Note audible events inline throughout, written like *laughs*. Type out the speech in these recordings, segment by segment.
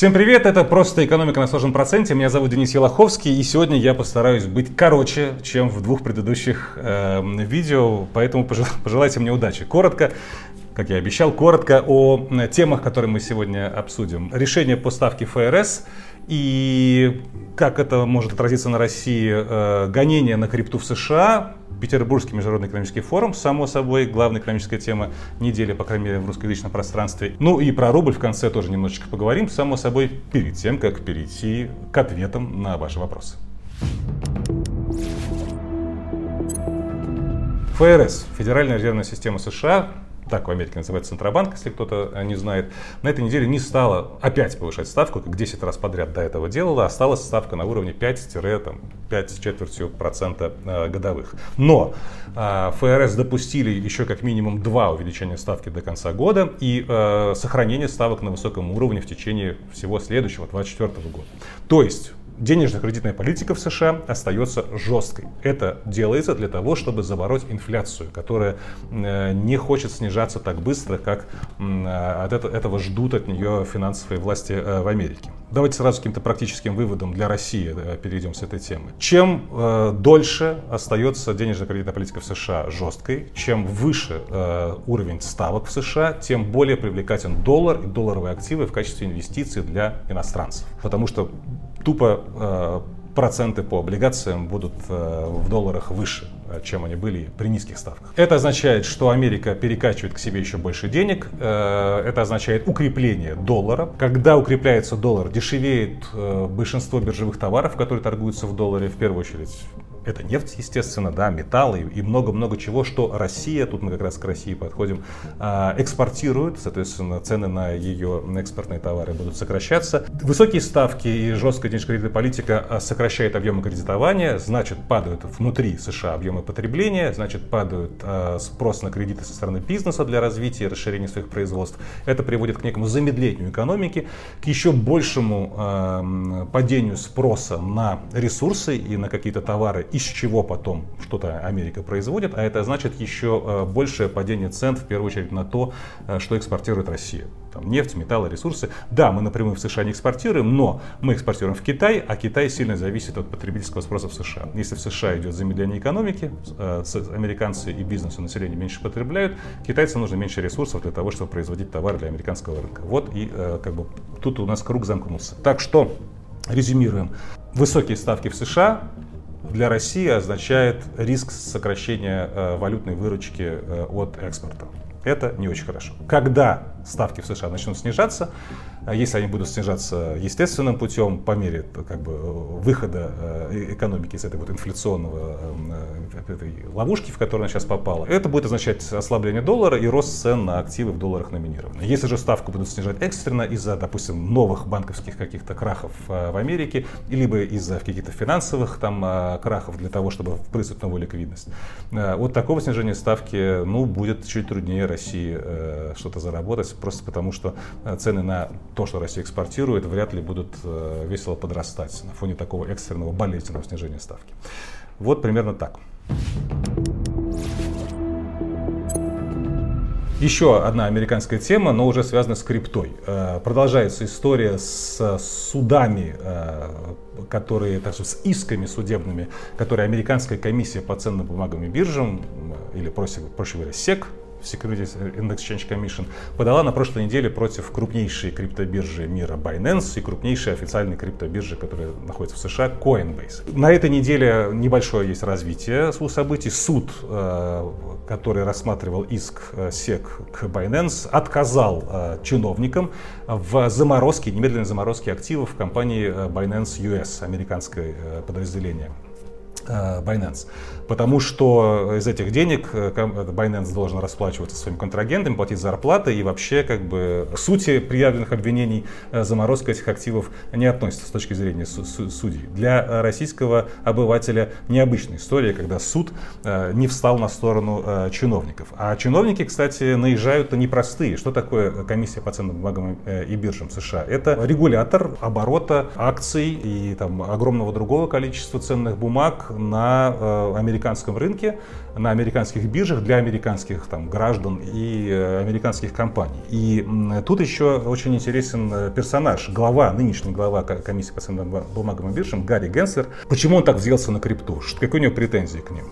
Всем привет, это «Просто экономика на сложном проценте». Меня зовут Денис Елоховский, и сегодня я постараюсь быть короче, чем в двух предыдущих э, видео, поэтому *laughs* пожелайте мне удачи. Коротко, как я обещал, коротко о темах, которые мы сегодня обсудим. Решение по ставке ФРС и как это может отразиться на России, э, гонение на крипту в США, Петербургский международный экономический форум, само собой, главная экономическая тема недели, по крайней мере, в русскоязычном пространстве. Ну и про рубль в конце тоже немножечко поговорим, само собой, перед тем, как перейти к ответам на ваши вопросы. ФРС, Федеральная резервная система США, так в Америке называется Центробанк, если кто-то э, не знает, на этой неделе не стала опять повышать ставку, как 10 раз подряд до этого делала, осталась ставка на уровне 5-5 с четвертью процента э, годовых. Но э, ФРС допустили еще как минимум два увеличения ставки до конца года и сохранение ставок на высоком уровне в течение всего следующего, 2024 года. То есть денежно-кредитная политика в США остается жесткой. Это делается для того, чтобы забороть инфляцию, которая э, не хочет снижаться так быстро, как от этого ждут от нее финансовые власти э, в Америке. Давайте сразу к каким-то практическим выводам для России э, перейдем с этой темы. Чем дольше остается денежно-кредитная политика в США жесткой, чем выше уровень ставок в США, тем более привлекателен доллар и долларовые активы в качестве инвестиций для иностранцев. Потому что тупо э, проценты по облигациям будут э, в долларах выше, э, чем они были при низких ставках. Это означает, что Америка перекачивает к себе еще больше денег. Это означает укрепление доллара. Когда укрепляется доллар, дешевеет большинство биржевых товаров, которые торгуются в долларе, в первую очередь это нефть, естественно, да, металлы и много-много чего, что Россия, тут мы как раз к России подходим, а, экспортирует, соответственно, цены на ее экспортные товары будут сокращаться. Высокие ставки и жесткая денежно-кредитная политика а, сокращает объемы кредитования, значит, падают внутри США объемы потребления, значит, падают а, спрос на кредиты со стороны бизнеса для развития и расширения своих производств. Это приводит к некому замедлению экономики, к еще большему падению спроса на ресурсы и на какие-то товары из чего потом что-то Америка производит, а это значит еще э, большее падение цен, в первую очередь, на то, э, что экспортирует Россия. Там нефть, металлы, ресурсы. Да, мы напрямую в США не экспортируем, но мы экспортируем в Китай, а Китай сильно зависит от потребительского спроса в США. Если в США идет замедление экономики, э, американцы и бизнес и население меньше потребляют, китайцам нужно меньше ресурсов для того, чтобы производить товары для американского рынка. Вот и как бы тут у нас круг замкнулся. Так что, резюмируем. Высокие ставки в США, для России означает риск сокращения э, валютной выручки э, от экспорта. Это не очень хорошо. Когда ставки в США начнут снижаться, если они будут снижаться естественным путем по мере как бы, выхода э, экономики из этой вот инфляционного э, этой ловушки, в которую она сейчас попала, это будет означать ослабление доллара и рост цен на активы в долларах номинированные. Если же ставку будут снижать экстренно из-за, допустим, новых банковских каких-то крахов э, в Америке, либо из-за каких-то финансовых там крахов для того, чтобы впрыснуть новую ликвидность, вот такого снижения ставки, ну, будет чуть труднее России что-то заработать, просто потому что цены на то, что Россия экспортирует, вряд ли будут э, весело подрастать на фоне такого экстренного болезненного снижения ставки. Вот примерно так. Еще одна американская тема, но уже связана с криптой. Э, продолжается история с судами, э, которые, так сказать, с исками судебными, которые американская комиссия по ценным бумагам и биржам, или проще, проще говоря, СЕК, Securities and Exchange Commission, подала на прошлой неделе против крупнейшей криптобиржи мира Binance и крупнейшей официальной криптобиржи, которая находится в США, Coinbase. На этой неделе небольшое есть развитие событий. Суд, э, который рассматривал иск э, SEC к Binance, отказал э, чиновникам в заморозке, немедленной заморозке активов компании Binance US, американское подразделение Binance. Потому что из этих денег э, Binance должен расплачиваться своим контрагентам, платить зарплаты и вообще как бы к сути приявленных обвинений э, заморозка этих активов не относится с точки зрения судей. Для российского обывателя необычная история, когда суд э, не встал на сторону чиновников. А чиновники, кстати, наезжают непростые. Что такое комиссия по ценным бумагам и биржам США? Это регулятор оборота акций и там огромного другого количества ценных бумаг на э, американском рынке, на американских биржах для американских там, граждан и э, американских компаний. И тут еще очень интересен э, персонаж, глава, нынешний глава комиссии по ценным бумагам и биржам Гарри Генслер. Почему он так взялся на крипту? Какие у него претензии к ним?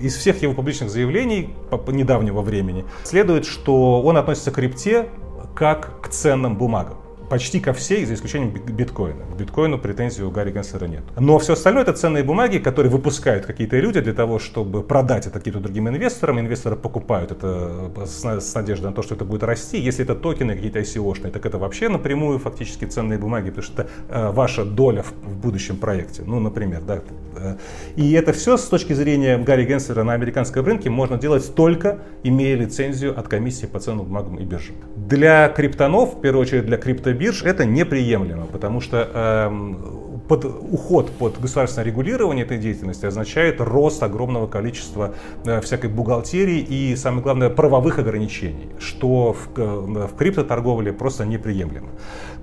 Из всех его публичных заявлений по недавнего времени следует, что он относится к крипте как к ценным бумагам почти ко всей, за исключением биткоина. К биткоину претензий у Гарри Генслера нет. Но все остальное это ценные бумаги, которые выпускают какие-то люди для того, чтобы продать это каким-то другим инвесторам. Инвесторы покупают это с, с надеждой на то, что это будет расти. Если это токены какие-то ICO-шные, так это вообще напрямую фактически ценные бумаги, потому что это э, ваша доля в, будущем проекте. Ну, например, да. Э, и это все с точки зрения Гарри Генслера на американском рынке можно делать только имея лицензию от комиссии по ценным бумагам и биржам. Для криптонов, в первую очередь для крипто бирж это неприемлемо, потому что э, под уход под государственное регулирование этой деятельности означает рост огромного количества э, всякой бухгалтерии и, самое главное, правовых ограничений, что в, э, в криптоторговле просто неприемлемо.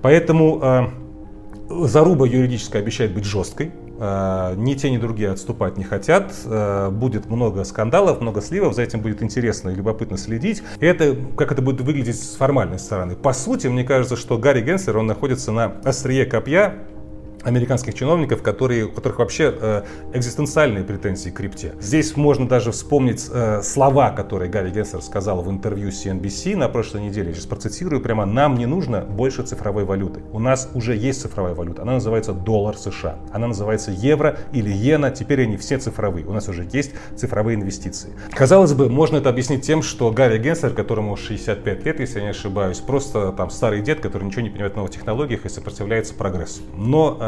Поэтому э, заруба юридическая обещает быть жесткой, ни те, ни другие отступать не хотят. Э, будет много скандалов, много сливов. За этим будет интересно и любопытно следить. И это, как это будет выглядеть с формальной стороны. По сути, мне кажется, что Гарри Генслер, он находится на острие копья американских чиновников, которые, у которых вообще э, экзистенциальные претензии к крипте. Здесь можно даже вспомнить э, слова, которые Гарри Генслер сказал в интервью CNBC на прошлой неделе. Я сейчас процитирую прямо. «Нам не нужно больше цифровой валюты. У нас уже есть цифровая валюта. Она называется доллар США. Она называется евро или иена. Теперь они все цифровые. У нас уже есть цифровые инвестиции». Казалось бы, можно это объяснить тем, что Гарри Генслер, которому 65 лет, если я не ошибаюсь, просто там старый дед, который ничего не понимает в новых технологиях и сопротивляется прогрессу. Но Э,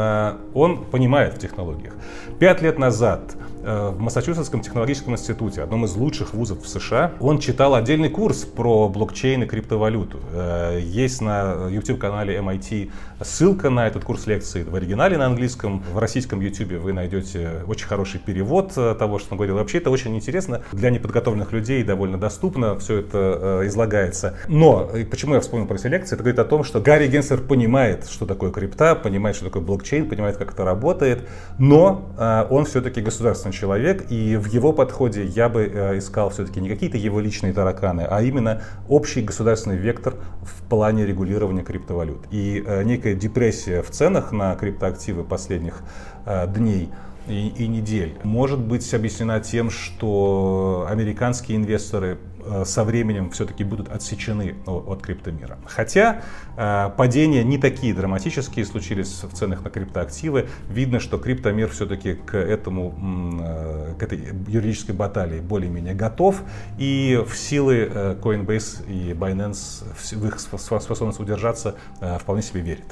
он понимает в технологиях. Пять лет назад э, в Массачусетском технологическом институте, одном из лучших вузов в США, он читал отдельный курс про блокчейн и криптовалюту. Э, есть на YouTube-канале MIT ссылка на этот курс лекций в оригинале на английском. В российском YouTube вы найдете очень хороший перевод того, что он говорил. Вообще это очень интересно. Для неподготовленных людей довольно доступно все это излагается. Но почему я вспомнил про эти лекции? Это говорит о том, что Гарри Генслер понимает, что такое крипта, понимает, что такое блокчейн, понимает, как это работает, но э, он все-таки государственный человек, и в его подходе я бы э, искал все-таки не какие-то его личные тараканы, а именно общий государственный вектор в плане регулирования криптовалют. И э, некая депрессия в ценах на криптоактивы последних э, дней и, и недель может быть объяснена тем, что американские инвесторы Э, со временем все-таки будут отсечены от криптомира. Хотя э, падения не такие драматические случились в ценах на криптоактивы. Видно, что криптомир все-таки к этому, э, к этой юридической баталии более-менее готов. И в силы Coinbase и Binance в их способность удержаться вполне себе верит.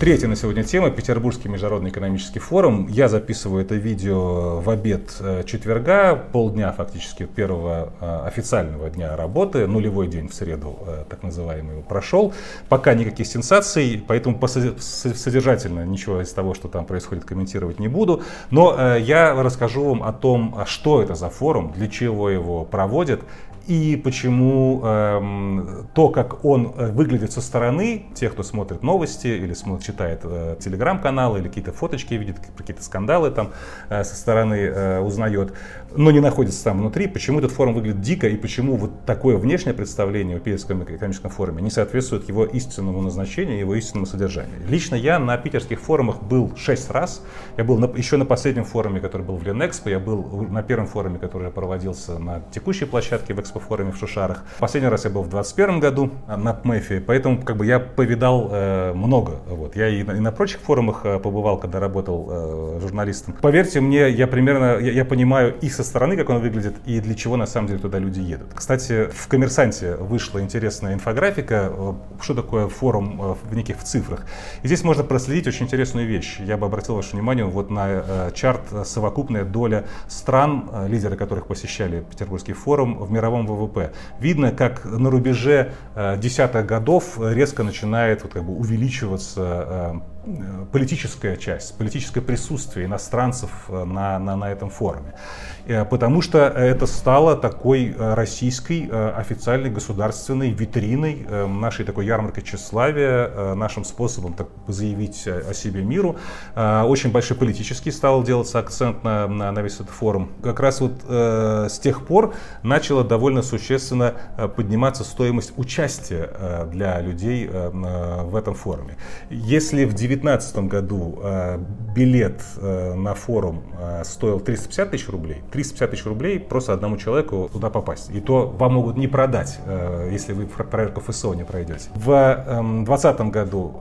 Третья на сегодня тема – Петербургский международный экономический форум. Я записываю это видео в обед э, четверга, полдня фактически первого э, официального дня работы, нулевой день в среду, э, так называемый, прошел. Пока никаких сенсаций, поэтому содержательно ничего из того, что там происходит, комментировать не буду. Но я расскажу вам о том, а что это за форум, для чего его проводят и почему эм, то, как он э, выглядит со стороны, те, кто смотрит новости или смотрит, читает э, телеграм-каналы или какие-то фоточки видит, какие-то скандалы там э, со стороны э, узнает, но не находится там внутри, почему этот форум выглядит дико и почему вот такое внешнее представление о Питерском экономическом форуме не соответствует его истинному назначению, его истинному содержанию. Лично я на питерских форумах был шесть раз. Я был на, еще на последнем форуме, который был в Ленэкспо, я был на первом форуме, который проводился на текущей площадке в Экспо форуме в Шушарах. Последний раз я был в 2021 году на ПМЭФе, поэтому как бы я повидал э, много. Вот. Я и на, и на прочих форумах э, побывал, когда работал э, журналистом. Поверьте мне, я примерно, я, я понимаю и со стороны, как он выглядит, и для чего на самом деле туда люди едут. Кстати, в «Коммерсанте» вышла интересная инфографика, э, что такое форум э, в неких в цифрах. И здесь можно проследить очень интересную вещь. Я бы обратил ваше внимание вот на э, чарт совокупная доля стран, э, лидеры которых посещали Петербургский форум в мировом мировом ВВП. Видно, как на рубеже десятых годов резко начинает вот, как бы, увеличиваться политическая часть, политическое присутствие иностранцев на, на, на этом форуме. Потому что это стало такой российской официальной государственной витриной, нашей такой ярмаркой тщеславия, нашим способом так, заявить о себе миру. Очень большой политический стал делаться акцент на, на, на весь этот форум. Как раз вот э, с тех пор начала довольно существенно подниматься стоимость участия э, для людей э, в этом форуме. Если в 2019 году э, билет э, на форум э, стоил 350 тысяч рублей, 350 тысяч рублей просто одному человеку туда попасть. И то вам могут не продать, если вы проверку ФСО не пройдете. В 2020 эм, году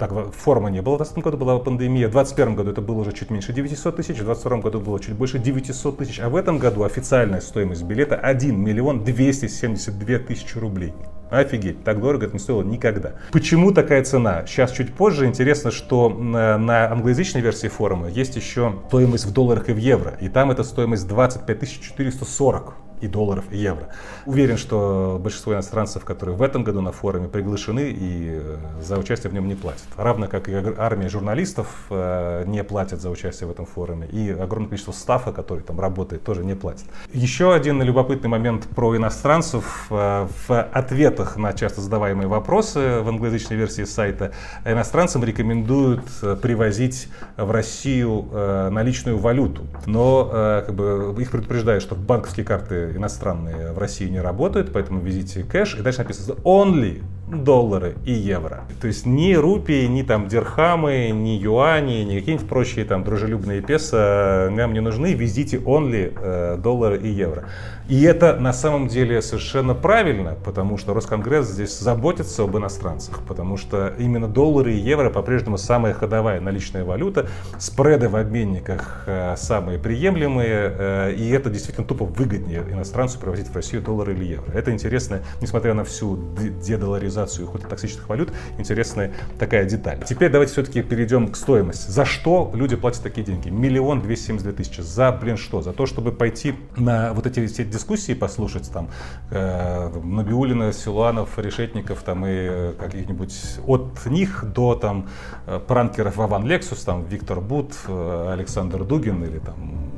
так, форума не было, в 2020 году была пандемия, в 2021 году это было уже чуть меньше 900 тысяч, в 2022 году было чуть больше 900 тысяч, а в этом году официальная стоимость билета 1 миллион 272 тысячи рублей. Офигеть, так дорого это не стоило никогда. Почему такая цена? Сейчас чуть позже. Интересно, что на англоязычной версии форума есть еще стоимость в долларах и в евро. И там эта стоимость 25 440 и долларов, и евро. Уверен, что большинство иностранцев, которые в этом году на форуме приглашены и э, за участие в нем не платят. Равно как и армия журналистов э, не платят за участие в этом форуме. И огромное количество стафа, который там работает, тоже не платит. Еще один любопытный момент про иностранцев. Э, в ответах на часто задаваемые вопросы в англоязычной версии сайта иностранцам рекомендуют привозить в Россию наличную валюту. Но как бы, их предупреждают, что банковские карты иностранные в России не работают, поэтому везите кэш. И дальше написано only доллары и евро. То есть ни рупии, ни там дирхамы, ни юани, ни какие-нибудь прочие там дружелюбные песо нам не нужны. Везите only э, доллары и евро. И это на самом деле совершенно правильно, потому что Росконгресс здесь заботится об иностранцах, потому что именно доллары и евро по-прежнему самая ходовая наличная валюта, спреды в обменниках э, самые приемлемые, э, и это действительно тупо выгоднее иностранцу провозить в Россию доллары или евро. Это интересно, несмотря на всю дедоларизацию и токсичных валют, интересная такая деталь. Теперь давайте все-таки перейдем к стоимости. За что люди платят такие деньги? Миллион двести семьдесят две тысячи. За, блин, что? За то, чтобы пойти на вот эти все дискуссии послушать, там, э, Набиулина, Силуанов, Решетников, там, и э, каких-нибудь от них до, там, э, пранкеров Вован Лексус, там, Виктор Бут, э, Александр Дугин или, там,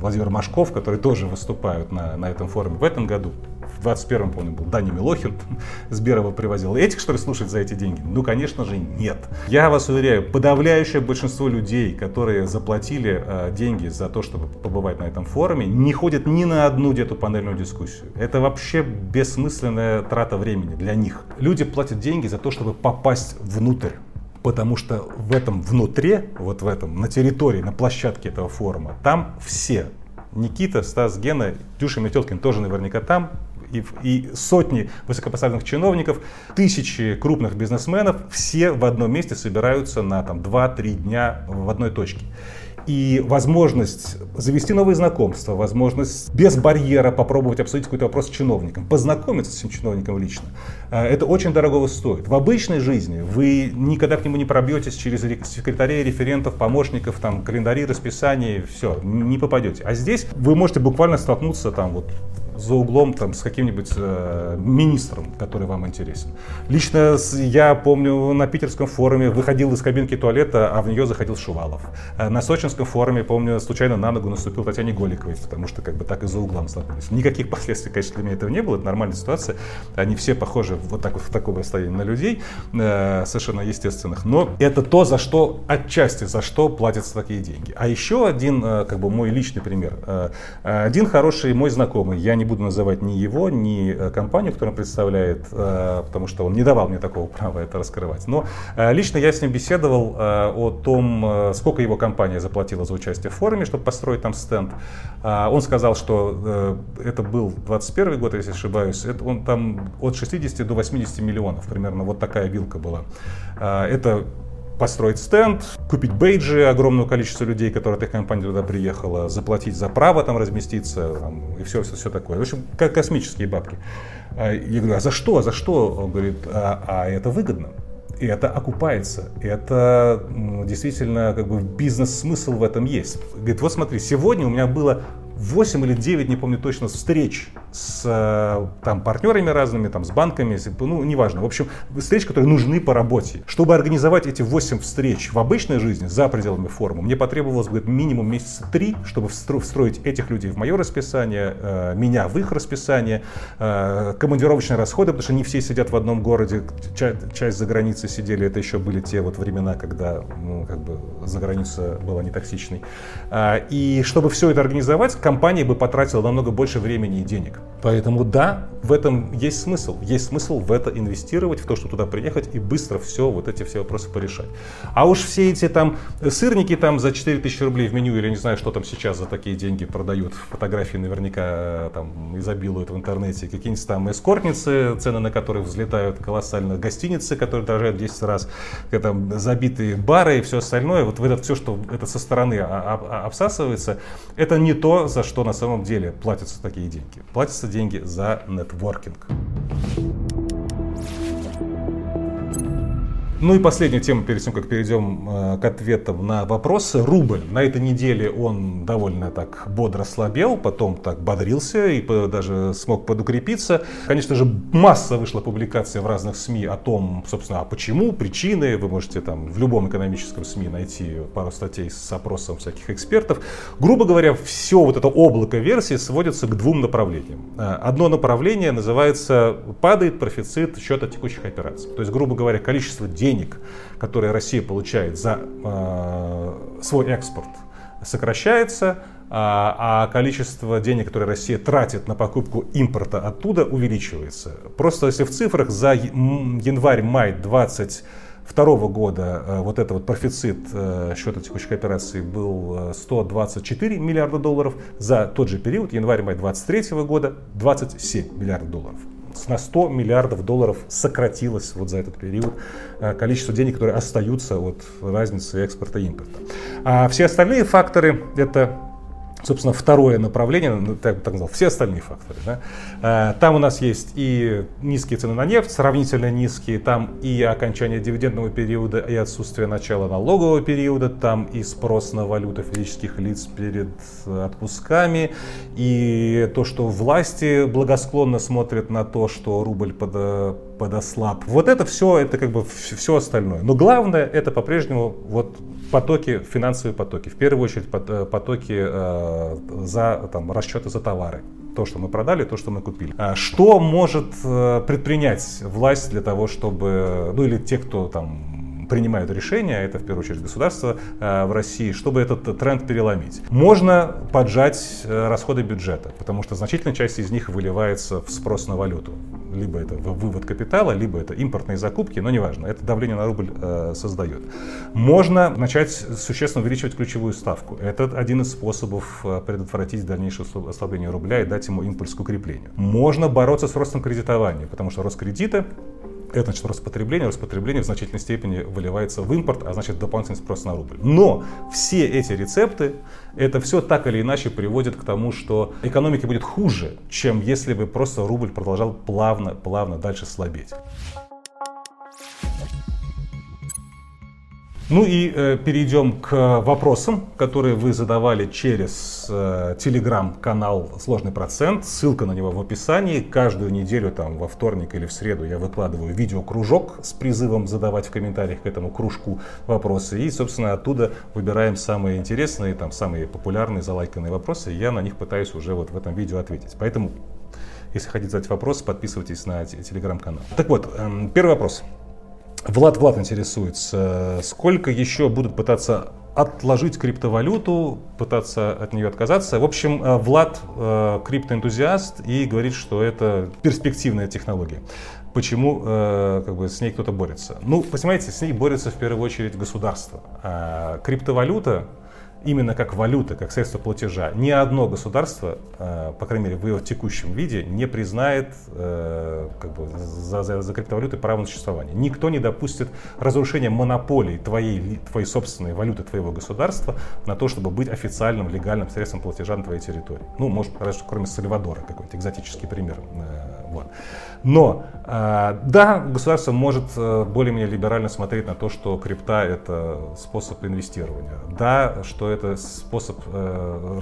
Владимир Машков, которые тоже выступают на, на этом форуме в этом году. В 21-м, помню, был Дани Милохин, *laughs* Сберова привозил. Этих, что ли, слушать за эти деньги? Ну, конечно же, нет. Я вас уверяю, подавляющее большинство людей, которые заплатили э, деньги за то, чтобы побывать на этом форуме, не ходят ни на одну где-то панельную дискуссию. Это вообще бессмысленная трата времени для них. Люди платят деньги за то, чтобы попасть внутрь потому что в этом внутри, вот в этом, на территории, на площадке этого форума, там все. Никита, Стас, Гена, Дюша Метелкин тоже наверняка там, и, и сотни высокопоставленных чиновников, тысячи крупных бизнесменов, все в одном месте собираются на там, 2-3 дня в одной точке. И возможность завести новые знакомства, возможность без барьера попробовать обсудить какой-то вопрос с чиновником, познакомиться с этим чиновником лично, э, это очень дорого стоит. В обычной жизни вы никогда к нему не пробьетесь через секретарей, референтов, помощников, там, календари, расписания, все, не попадете. А здесь вы можете буквально столкнуться там вот за углом там, с каким-нибудь э, министром, который вам интересен. Лично я помню, на питерском форуме выходил из кабинки туалета, а в нее заходил Шувалов. Э, на сочинском форуме, помню, случайно на ногу наступил Татьяне Голиковой, потому что как бы так и за углом столкнулись. Никаких *laughs* последствий, конечно, для меня этого не было, это нормальная ситуация. Они все похожи вот так вот в таком расстоянии на людей, э, совершенно естественных. Но это то, за что, отчасти, за что платятся такие деньги. А еще один, э, как бы мой личный пример. Э, один хороший мой знакомый, я не буду называть ни его, ни э, компанию, которую он представляет, э, потому что он не давал мне такого *laughs* права это раскрывать. Но э, лично я с ним беседовал о том, сколько его компания заплатила за участие в форуме, чтобы построить там стенд. Он сказал, что это был 21 год, если ошибаюсь, это он там от 60 до 80 миллионов, примерно вот такая вилка была. Это построить стенд, купить бейджи огромное количество людей, которые от их компании туда приехала, заплатить за право там разместиться там, и все, все, все такое. В общем, как космические бабки. А, я говорю, а за что, за что? Он говорит, а, а это выгодно. И это окупается. Это действительно как бы бизнес-смысл в этом есть. Говорит, вот смотри, сегодня у меня было 8 или 9, не помню точно, встреч с э, там, партнерами разными, там, с банками, ну, неважно. В общем, встреч, которые нужны по работе. Чтобы организовать эти 8 встреч в обычной жизни, за пределами форума, мне потребовалось бы минимум месяца три, чтобы встроить этих людей в мое расписание, э, меня в их расписание, э, командировочные расходы, потому что не все сидят в одном городе, часть за границей сидели, это еще были те вот времена, когда ну, как бы за граница была не токсичной. А, и чтобы все это организовать, компания бы потратила намного больше времени и денег. Поэтому да, в этом есть смысл. Есть смысл в это инвестировать, в то, чтобы туда приехать и быстро все, вот эти все вопросы порешать. А уж все эти там сырники там за 4000 рублей в меню или не знаю, что там сейчас за такие деньги продают, фотографии наверняка э, там изобилуют в интернете, какие-нибудь там эскортницы, цены на которые взлетают колоссально, гостиницы, которые дорожают в 10 раз, там забитые бары и все остальное, вот это все, что это со стороны обсасывается, это не то, за что на самом деле платятся такие деньги. Платятся деньги за нетворкинг. Ну и последняя тема, перед тем, как перейдем э, к ответам на вопросы. Рубль. На этой неделе он довольно так бодро слабел, потом так бодрился и даже смог подукрепиться. Конечно же, масса вышла публикаций в разных СМИ о том, собственно, а почему, причины. Вы можете там в любом экономическом СМИ найти пару статей с опросом всяких экспертов. Грубо говоря, все вот это облако версий сводится к двум направлениям. Э, одно направление называется «падает профицит счета текущих операций». То есть, грубо говоря, количество денег денег, которые Россия получает за э, свой экспорт, сокращается, а, а количество денег, которые Россия тратит на покупку импорта оттуда, увеличивается. Просто если в цифрах за январь-май 2022 года э, вот это вот профицит э, счета текущих операций был 124 миллиарда долларов, за тот же период, январь-май 2023 года, 27 миллиардов долларов на 100 миллиардов долларов сократилось вот за этот период э, количество денег, которые остаются от разницы экспорта и импорта. А все остальные факторы это собственно, второе направление, ну, так, так назвал, все остальные факторы. Да? Э, там у нас есть и низкие цены на нефть, сравнительно низкие, там и окончание дивидендного периода, и отсутствие начала налогового периода, там и спрос на валюту физических лиц перед отпусками, и то, что власти благосклонно смотрят на то, что рубль под, подослаб. Вот это все, это как бы все остальное. Но главное, это по-прежнему вот потоки, финансовые потоки. В первую очередь э, потоки э, за там, расчеты за товары. То, что мы продали, то, что мы купили. А что может э, предпринять власть для того, чтобы, ну или те, кто там принимают решения, это в первую очередь государство э, в России, чтобы этот тренд переломить. Можно поджать расходы бюджета, потому что значительная часть из них выливается в спрос на валюту. Либо это вывод капитала, либо это импортные закупки, но неважно, это давление на рубль э, создает. Можно начать существенно увеличивать ключевую ставку. Это один из способов предотвратить дальнейшее ослабление рубля и дать ему импульс к укреплению. Можно бороться с ростом кредитования, потому что рост кредита это значит. Рост потребления в значительной степени выливается в импорт, а значит дополнительный спрос на рубль. Но все эти рецепты, это все так или иначе приводит к тому, что экономике будет хуже, чем если бы просто рубль продолжал плавно, плавно дальше слабеть. Ну и э, перейдем к вопросам, которые вы задавали через э, телеграм-канал «Сложный процент». Ссылка на него в описании. Каждую неделю, там, во вторник или в среду я выкладываю видеокружок с призывом задавать в комментариях к этому кружку вопросы. И, собственно, оттуда выбираем самые интересные, там, самые популярные, залайканные вопросы. И я на них пытаюсь уже вот в этом видео ответить. Поэтому, если хотите задать вопрос, подписывайтесь на телеграм-канал. Так вот, э, первый вопрос. Влад Влад интересуется, сколько еще будут пытаться отложить криптовалюту, пытаться от нее отказаться. В общем, э, Влад э, криптоэнтузиаст и говорит, что это перспективная технология. Почему э, как бы, с ней кто-то борется? Ну, понимаете, с ней борется в первую очередь государство. А криптовалюта именно как валюта, как средство платежа, ни одно государство, э, по крайней мере в его текущем виде, не признает э, как бы, за, за, за криптовалютой право на существование. Никто не допустит разрушения монополий твоей, твоей собственной валюты, твоего государства на то, чтобы быть официальным, легальным средством платежа на твоей территории. Ну, может, разве кроме Сальвадора какой-то экзотический пример. Э, вот. Но, да, государство может более-менее либерально смотреть на то, что крипта это способ инвестирования. Да, что это способ э,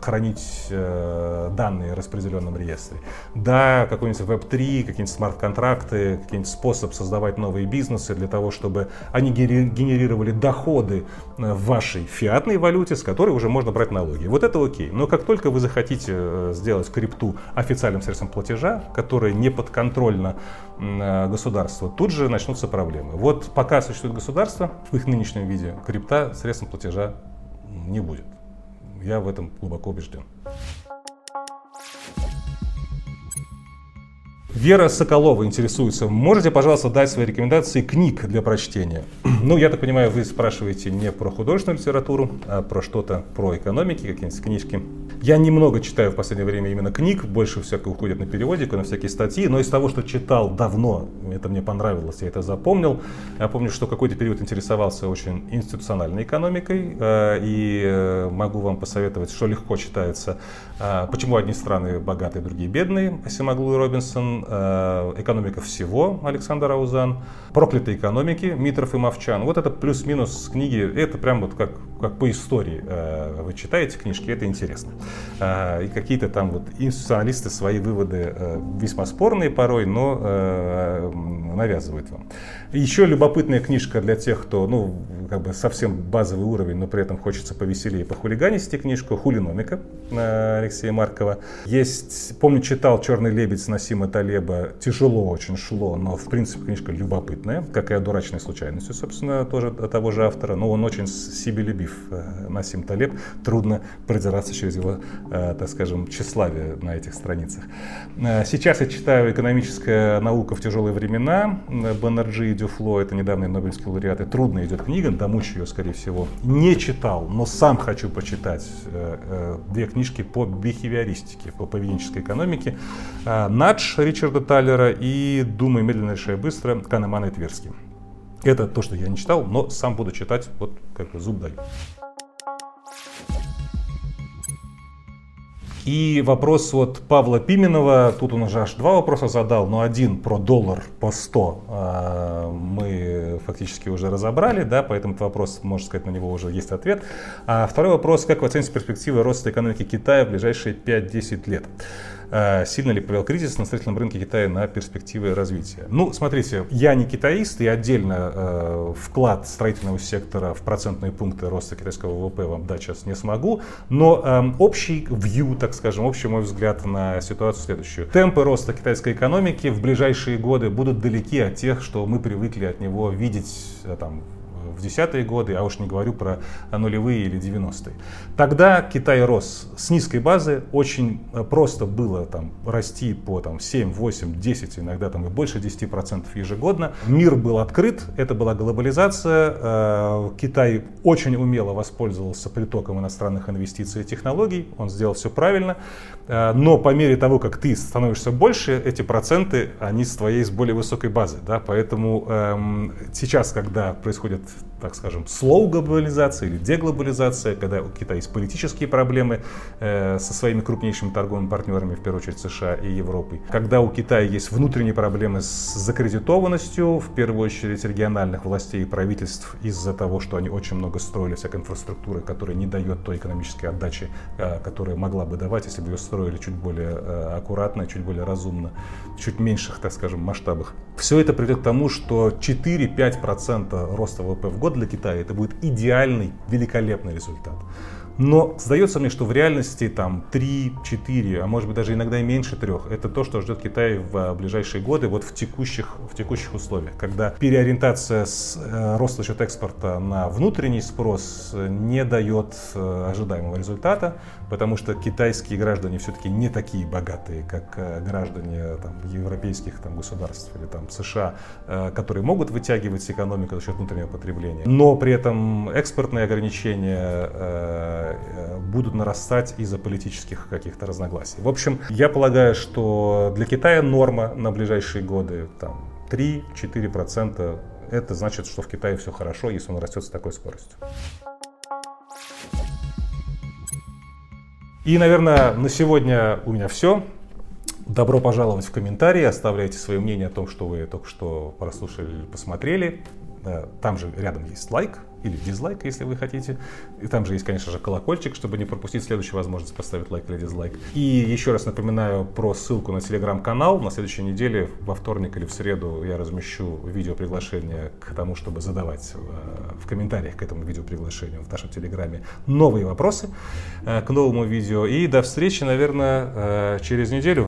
хранить э, данные в распределенном реестре. Да, какой-нибудь Web3, какие-нибудь смарт-контракты, какие-нибудь способ создавать новые бизнесы для того, чтобы они генерировали доходы э, в вашей фиатной валюте, с которой уже можно брать налоги. Вот это окей. Но как только вы захотите э, сделать крипту официальным средством платежа, которое не подконтрольно государству, тут же начнутся проблемы. Вот пока существует государство в их нынешнем виде, крипта средством платежа не будет. Я в этом глубоко убежден. Вера Соколова интересуется. Можете, пожалуйста, дать свои рекомендации книг для прочтения? *clears throat* Ну, я так понимаю, вы спрашиваете не про художественную литературу, а про что-то про экономики, какие-нибудь книжки. Я немного читаю в последнее время именно книг, больше всякого уходит на переводику, на всякие статьи, но из того, что читал давно, это мне понравилось, я это запомнил. Я помню, что какой-то период интересовался очень институциональной экономикой, э, и э, могу вам посоветовать, что легко читается э, «Почему одни страны богатые, другие бедные» Асимаглу и Робинсон, «Экономика всего» Александр Аузан, «Проклятые экономики» Митров и Мовчан. Вот это плюс-минус книги, это прям вот как, как по истории вы читаете книжки, это интересно. А, и какие-то там вот институционалисты свои выводы э, весьма спорные порой, но э, навязывают вам. Еще любопытная книжка для тех, кто, ну, как бы совсем базовый уровень, но при этом хочется повеселее похулиганить книжку «Хулиномика» Алексея Маркова. Есть, помню, читал «Черный лебедь» Насима Талеба. Тяжело очень шло, но, в принципе, книжка любопытная, как и «Одураченной случайностью», собственно, тоже того же автора. Но он очень себелюбив, э, Насим Талеб. Трудно продираться через его Э, так скажем, тщеславие на этих страницах. Э, сейчас я читаю «Экономическая наука в тяжелые времена» Банерджи и Дюфло, это недавние Нобелевские лауреаты. Трудно идет книга, домучу ее, скорее всего. Не читал, но сам хочу почитать э, две книжки по бихевиористике, по поведенческой экономике. «Надж» Ричарда Таллера и «Думай медленно, решай быстро» Канемана и Тверски. Это то, что я не читал, но сам буду читать, вот как бы зуб даю. И вопрос вот Павла Пименова, тут он уже аж два вопроса задал, но один про доллар по 100 а, мы фактически уже разобрали, да, поэтому этот вопрос, можно сказать, на него уже есть ответ. А второй вопрос, как вы оцените перспективы роста экономики Китая в ближайшие 5-10 лет? Э, сильно ли повлиял кризис на строительном рынке Китая на перспективы развития. Ну, смотрите, я не китаист, и отдельно э, вклад строительного сектора в процентные пункты роста китайского ВВП вам дать сейчас не смогу, но э, общий view, так скажем, общий мой взгляд на ситуацию следующую. Темпы роста китайской экономики в ближайшие годы будут далеки от тех, что мы привыкли от него видеть э, там, в десятые годы, а уж не говорю про нулевые или 90-е. Тогда Китай рос с низкой базы, очень э, просто было там расти по там, 7, 8, 10, иногда там и больше 10% ежегодно. Мир был открыт, это была глобализация, э, Китай очень умело воспользовался притоком иностранных инвестиций и технологий, он сделал все правильно, э, но по мере того, как ты становишься больше, эти проценты, они с твоей с более высокой базы, да, поэтому эм, сейчас, когда происходит так скажем, slow глобализация или деглобализация, когда у Китая есть политические проблемы э, со своими крупнейшими торговыми партнерами, в первую очередь США и Европой, когда у Китая есть внутренние проблемы с закредитованностью, в первую очередь региональных властей и правительств из-за того, что они очень много строили всякой инфраструктуры, которая не дает той экономической отдачи, э, которая могла бы давать, если бы ее строили чуть более э, аккуратно, чуть более разумно, чуть меньших, так скажем, масштабах. Все это приведет к тому, что 4-5% роста ВВП в год для Китая это будет идеальный, великолепный результат. Но сдается мне, что в реальности там 3, 4, а может быть даже иногда и меньше трех, это то, что ждет Китай в а, ближайшие годы вот в текущих, в текущих условиях, когда переориентация с э, роста счет экспорта на внутренний спрос э, не дает э, ожидаемого результата, потому что китайские граждане все-таки не такие богатые, как э, граждане там, европейских там, государств или там, США, э, которые могут вытягивать экономику за счет внутреннего потребления. Но при этом экспортные ограничения э, Э, будут нарастать из-за политических каких-то разногласий. В общем, я полагаю, что для Китая норма на ближайшие годы там, 3-4%. Это значит, что в Китае все хорошо, если он растет с такой скоростью. И, наверное, на сегодня у меня все. Добро пожаловать в комментарии, оставляйте свое мнение о том, что вы только что прослушали или посмотрели. Там же рядом есть лайк или дизлайк, если вы хотите. И там же есть, конечно же, колокольчик, чтобы не пропустить следующую возможность поставить лайк или дизлайк. И еще раз напоминаю про ссылку на телеграм-канал. На следующей неделе, во вторник или в среду, я размещу видео приглашение к тому, чтобы задавать в комментариях к этому видео приглашению в нашем телеграме новые вопросы к новому видео. И до встречи, наверное, через неделю.